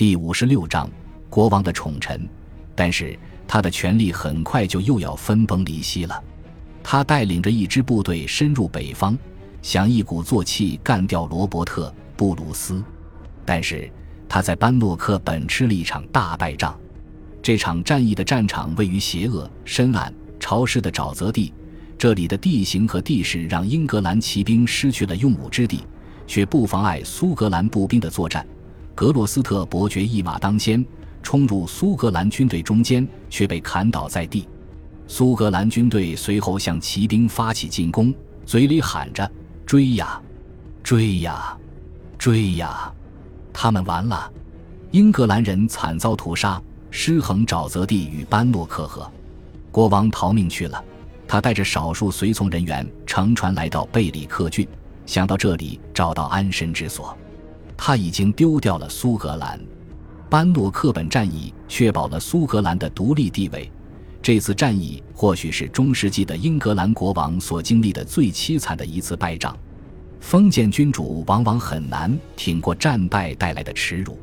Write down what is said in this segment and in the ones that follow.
第五十六章国王的宠臣，但是他的权力很快就又要分崩离析了。他带领着一支部队深入北方，想一鼓作气干掉罗伯特·布鲁斯，但是他在班诺克本吃了一场大败仗。这场战役的战场位于邪恶、深暗、潮湿的沼泽地，这里的地形和地势让英格兰骑兵失去了用武之地，却不妨碍苏格兰步兵的作战。格罗斯特伯爵一马当先，冲入苏格兰军队中间，却被砍倒在地。苏格兰军队随后向骑兵发起进攻，嘴里喊着：“追呀，追呀，追呀！”他们完了。英格兰人惨遭屠杀，尸横沼泽地与班诺克河。国王逃命去了，他带着少数随从人员乘船来到贝里克郡，想到这里找到安身之所。他已经丢掉了苏格兰，班诺克本战役确保了苏格兰的独立地位。这次战役或许是中世纪的英格兰国王所经历的最凄惨的一次败仗。封建君主往往很难挺过战败带来的耻辱。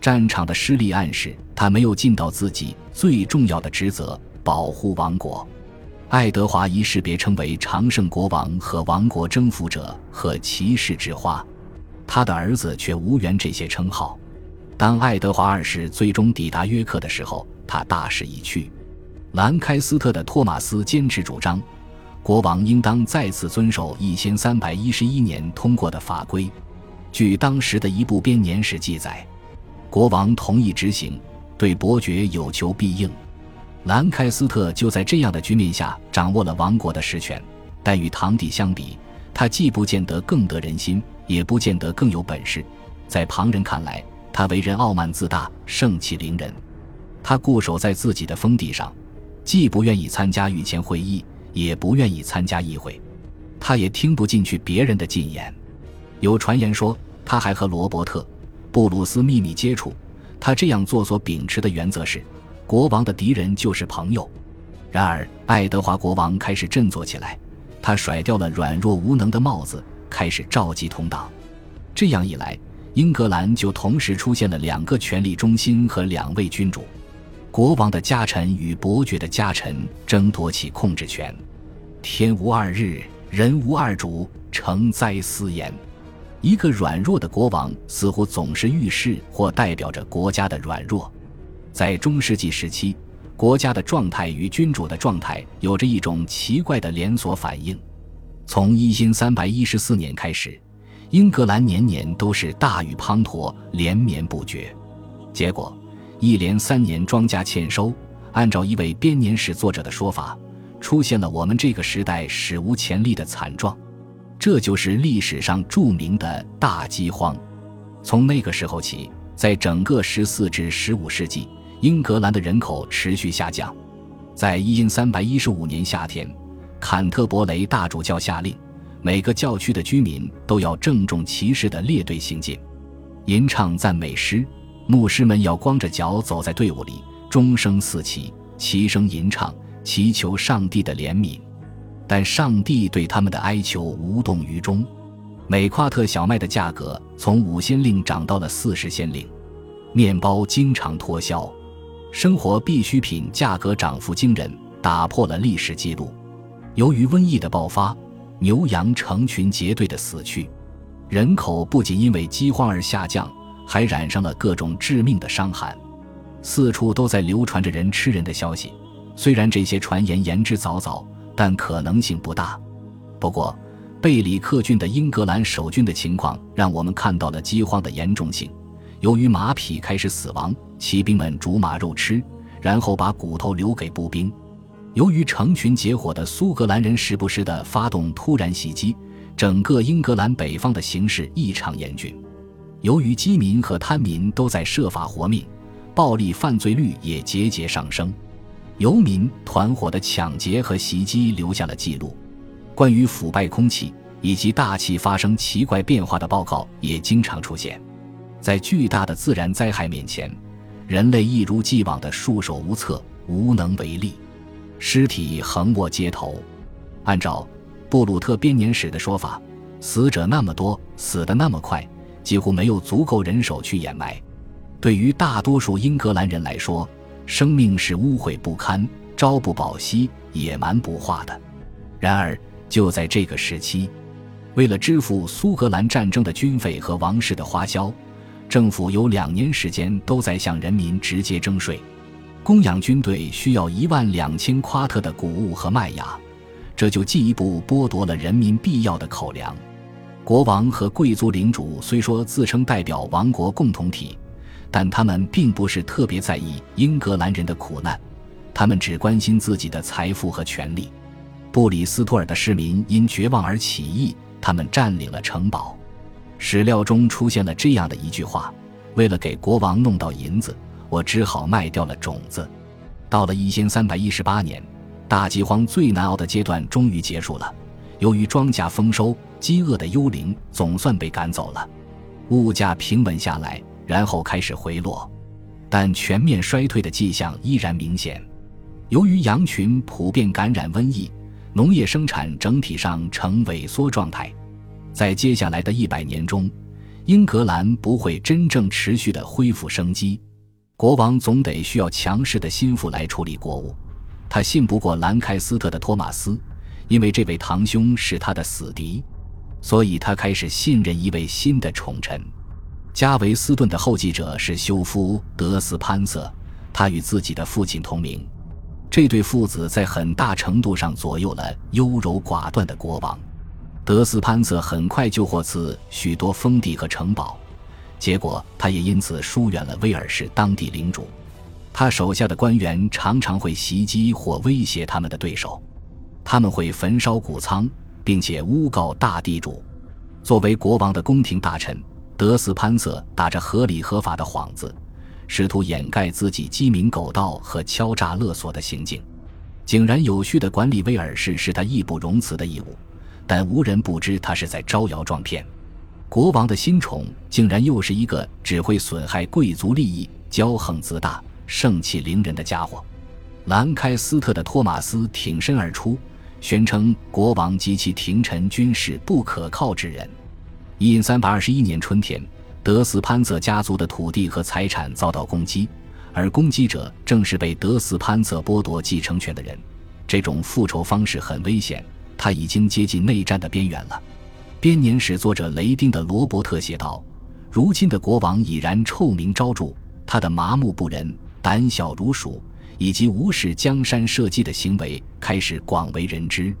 战场的失利暗示他没有尽到自己最重要的职责——保护王国。爱德华一世被称为常胜国王和王国征服者和骑士之花。他的儿子却无缘这些称号。当爱德华二世最终抵达约克的时候，他大势已去。兰开斯特的托马斯坚持主张，国王应当再次遵守一千三百一十一年通过的法规。据当时的一部编年史记载，国王同意执行，对伯爵有求必应。兰开斯特就在这样的局面下掌握了王国的实权，但与堂弟相比，他既不见得更得人心。也不见得更有本事，在旁人看来，他为人傲慢自大，盛气凌人。他固守在自己的封地上，既不愿意参加御前会议，也不愿意参加议会。他也听不进去别人的进言。有传言说，他还和罗伯特·布鲁斯秘密接触。他这样做所秉持的原则是：国王的敌人就是朋友。然而，爱德华国王开始振作起来，他甩掉了软弱无能的帽子。开始召集同党，这样一来，英格兰就同时出现了两个权力中心和两位君主，国王的家臣与伯爵的家臣争夺起控制权。天无二日，人无二主，成灾思言。一个软弱的国王似乎总是预示或代表着国家的软弱。在中世纪时期，国家的状态与君主的状态有着一种奇怪的连锁反应。从一三百一十四年开始，英格兰年年都是大雨滂沱，连绵不绝。结果，一连三年庄稼欠收。按照一位编年史作者的说法，出现了我们这个时代史无前例的惨状。这就是历史上著名的大饥荒。从那个时候起，在整个十四至十五世纪，英格兰的人口持续下降。在一千三百一十五年夏天。坎特伯雷大主教下令，每个教区的居民都要郑重其事地列队行进，吟唱赞美诗。牧师们要光着脚走在队伍里，钟声四起，齐声吟唱，祈求上帝的怜悯。但上帝对他们的哀求无动于衷。每夸特小麦的价格从五先令涨到了四十先令，面包经常脱销，生活必需品价格涨幅惊人，打破了历史记录。由于瘟疫的爆发，牛羊成群结队的死去，人口不仅因为饥荒而下降，还染上了各种致命的伤寒。四处都在流传着人吃人的消息，虽然这些传言言之凿凿，但可能性不大。不过，贝里克郡的英格兰守军的情况让我们看到了饥荒的严重性。由于马匹开始死亡，骑兵们煮马肉吃，然后把骨头留给步兵。由于成群结伙的苏格兰人时不时地发动突然袭击，整个英格兰北方的形势异常严峻。由于饥民和贪民都在设法活命，暴力犯罪率也节节上升。游民团伙的抢劫和袭击留下了记录。关于腐败空气以及大气发生奇怪变化的报告也经常出现。在巨大的自然灾害面前，人类一如既往的束手无策，无能为力。尸体横卧街头，按照布鲁特编年史的说法，死者那么多，死得那么快，几乎没有足够人手去掩埋。对于大多数英格兰人来说，生命是污秽不堪、朝不保夕、野蛮不化的。然而，就在这个时期，为了支付苏格兰战争的军费和王室的花销，政府有两年时间都在向人民直接征税。供养军队需要一万两千夸特的谷物和麦芽，这就进一步剥夺了人民必要的口粮。国王和贵族领主虽说自称代表王国共同体，但他们并不是特别在意英格兰人的苦难，他们只关心自己的财富和权力。布里斯托尔的市民因绝望而起义。他们占领了城堡，史料中出现了这样的一句话：“为了给国王弄到银子，我只好卖掉了种子。”到了一千三百一十八年，大饥荒最难熬的阶段终于结束了。由于庄稼丰收，饥饿的幽灵总算被赶走了，物价平稳下来，然后开始回落，但全面衰退的迹象依然明显。由于羊群普遍感染瘟疫。农业生产整体上呈萎缩状态，在接下来的一百年中，英格兰不会真正持续的恢复生机。国王总得需要强势的心腹来处理国务。他信不过兰开斯特的托马斯，因为这位堂兄是他的死敌，所以他开始信任一位新的宠臣。加维斯顿的后继者是休夫德斯潘瑟，他与自己的父亲同名。这对父子在很大程度上左右了优柔寡断的国王德斯潘瑟，很快就获赐许多封地和城堡，结果他也因此疏远了威尔士当地领主。他手下的官员常常会袭击或威胁他们的对手，他们会焚烧谷仓，并且诬告大地主。作为国王的宫廷大臣，德斯潘瑟打着合理合法的幌子。试图掩盖自己鸡鸣狗盗和敲诈勒索的行径，井然有序地管理威尔士是他义不容辞的义务，但无人不知他是在招摇撞骗。国王的新宠竟然又是一个只会损害贵族利益、骄横自大、盛气凌人的家伙。兰开斯特的托马斯挺身而出，宣称国王及其廷臣均是不可靠之人。一三八二十一年春天。德斯潘瑟家族的土地和财产遭到攻击，而攻击者正是被德斯潘瑟剥夺继承权的人。这种复仇方式很危险，他已经接近内战的边缘了。编年史作者雷丁的罗伯特写道：“如今的国王已然臭名昭著，他的麻木不仁、胆小如鼠以及无视江山社稷的行为开始广为人知。”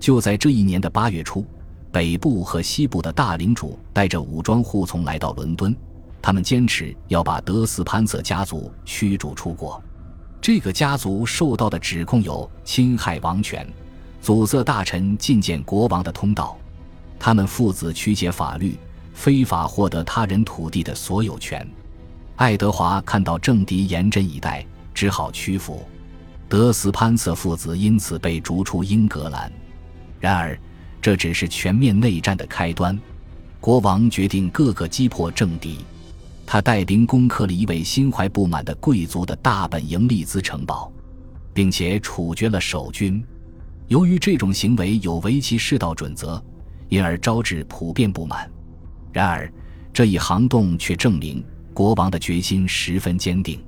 就在这一年的八月初。北部和西部的大领主带着武装护从来到伦敦，他们坚持要把德斯潘瑟家族驱逐出国。这个家族受到的指控有侵害王权、阻塞大臣觐见国王的通道。他们父子曲解法律，非法获得他人土地的所有权。爱德华看到政敌严阵以待，只好屈服。德斯潘瑟父子因此被逐出英格兰。然而。这只是全面内战的开端。国王决定各个击破政敌。他带兵攻克了一位心怀不满的贵族的大本营利兹城堡，并且处决了守军。由于这种行为有违其世道准则，因而招致普遍不满。然而，这一行动却证明国王的决心十分坚定。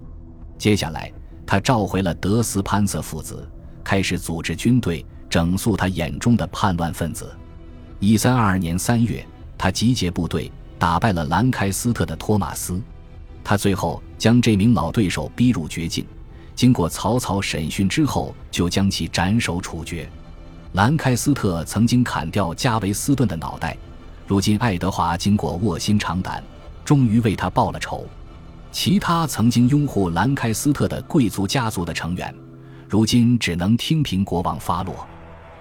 接下来，他召回了德斯潘瑟父子，开始组织军队。整肃他眼中的叛乱分子。一三二二年三月，他集结部队，打败了兰开斯特的托马斯。他最后将这名老对手逼入绝境，经过草草审讯之后，就将其斩首处决。兰开斯特曾经砍掉加维斯顿的脑袋，如今爱德华经过卧薪尝胆，终于为他报了仇。其他曾经拥护兰开斯特的贵族家族的成员，如今只能听凭国王发落。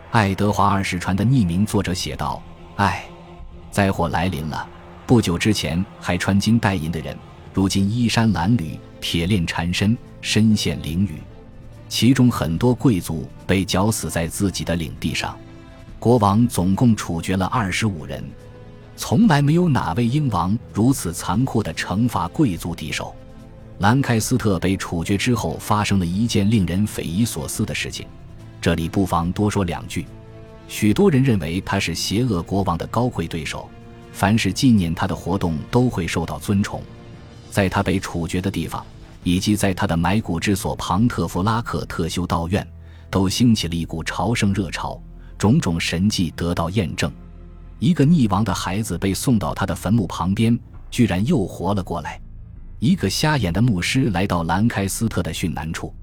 爱德华二世传的匿名作者写道：“唉，灾祸来临了。不久之前还穿金戴银的人，如今衣衫褴褛，铁链缠身，身陷囹圄。其中很多贵族被绞死在自己的领地上。国王总共处决了二十五人，从来没有哪位英王如此残酷地惩罚贵族敌手。兰开斯特被处决之后，发生了一件令人匪夷所思的事情。”这里不妨多说两句。许多人认为他是邪恶国王的高贵对手，凡是纪念他的活动都会受到尊崇。在他被处决的地方，以及在他的埋骨之所庞特弗拉克特修道院，都兴起了一股朝圣热潮，种种神迹得到验证。一个溺亡的孩子被送到他的坟墓旁边，居然又活了过来。一个瞎眼的牧师来到兰开斯特的殉难处，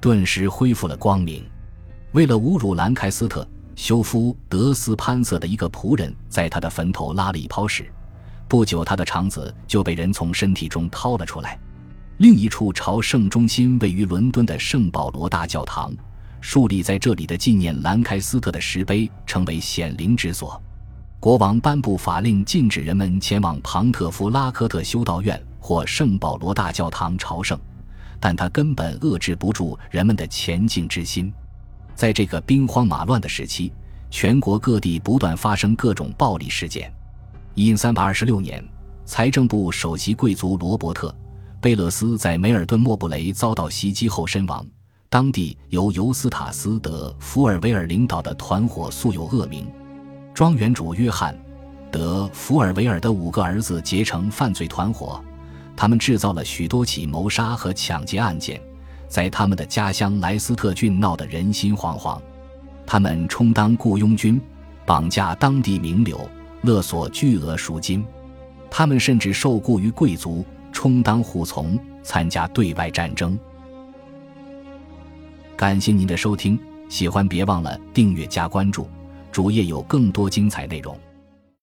顿时恢复了光明。为了侮辱兰开斯特，修夫德斯潘瑟的一个仆人在他的坟头拉了一泡屎，不久他的肠子就被人从身体中掏了出来。另一处朝圣中心位于伦敦的圣保罗大教堂，树立在这里的纪念兰开斯特的石碑成为显灵之所。国王颁布法令，禁止人们前往庞特夫拉科特修道院。或圣保罗大教堂朝圣，但他根本遏制不住人们的前进之心。在这个兵荒马乱的时期，全国各地不断发生各种暴力事件。因三百二十六年，财政部首席贵族罗伯特·贝勒斯在梅尔顿莫布雷遭到袭击后身亡。当地由尤斯塔斯·德·福尔维尔领导的团伙素有恶名。庄园主约翰·德·福尔维尔的五个儿子结成犯罪团伙。他们制造了许多起谋杀和抢劫案件，在他们的家乡莱斯特郡闹得人心惶惶。他们充当雇佣军，绑架当地名流，勒索巨额赎金。他们甚至受雇于贵族，充当护从，参加对外战争。感谢您的收听，喜欢别忘了订阅加关注，主页有更多精彩内容。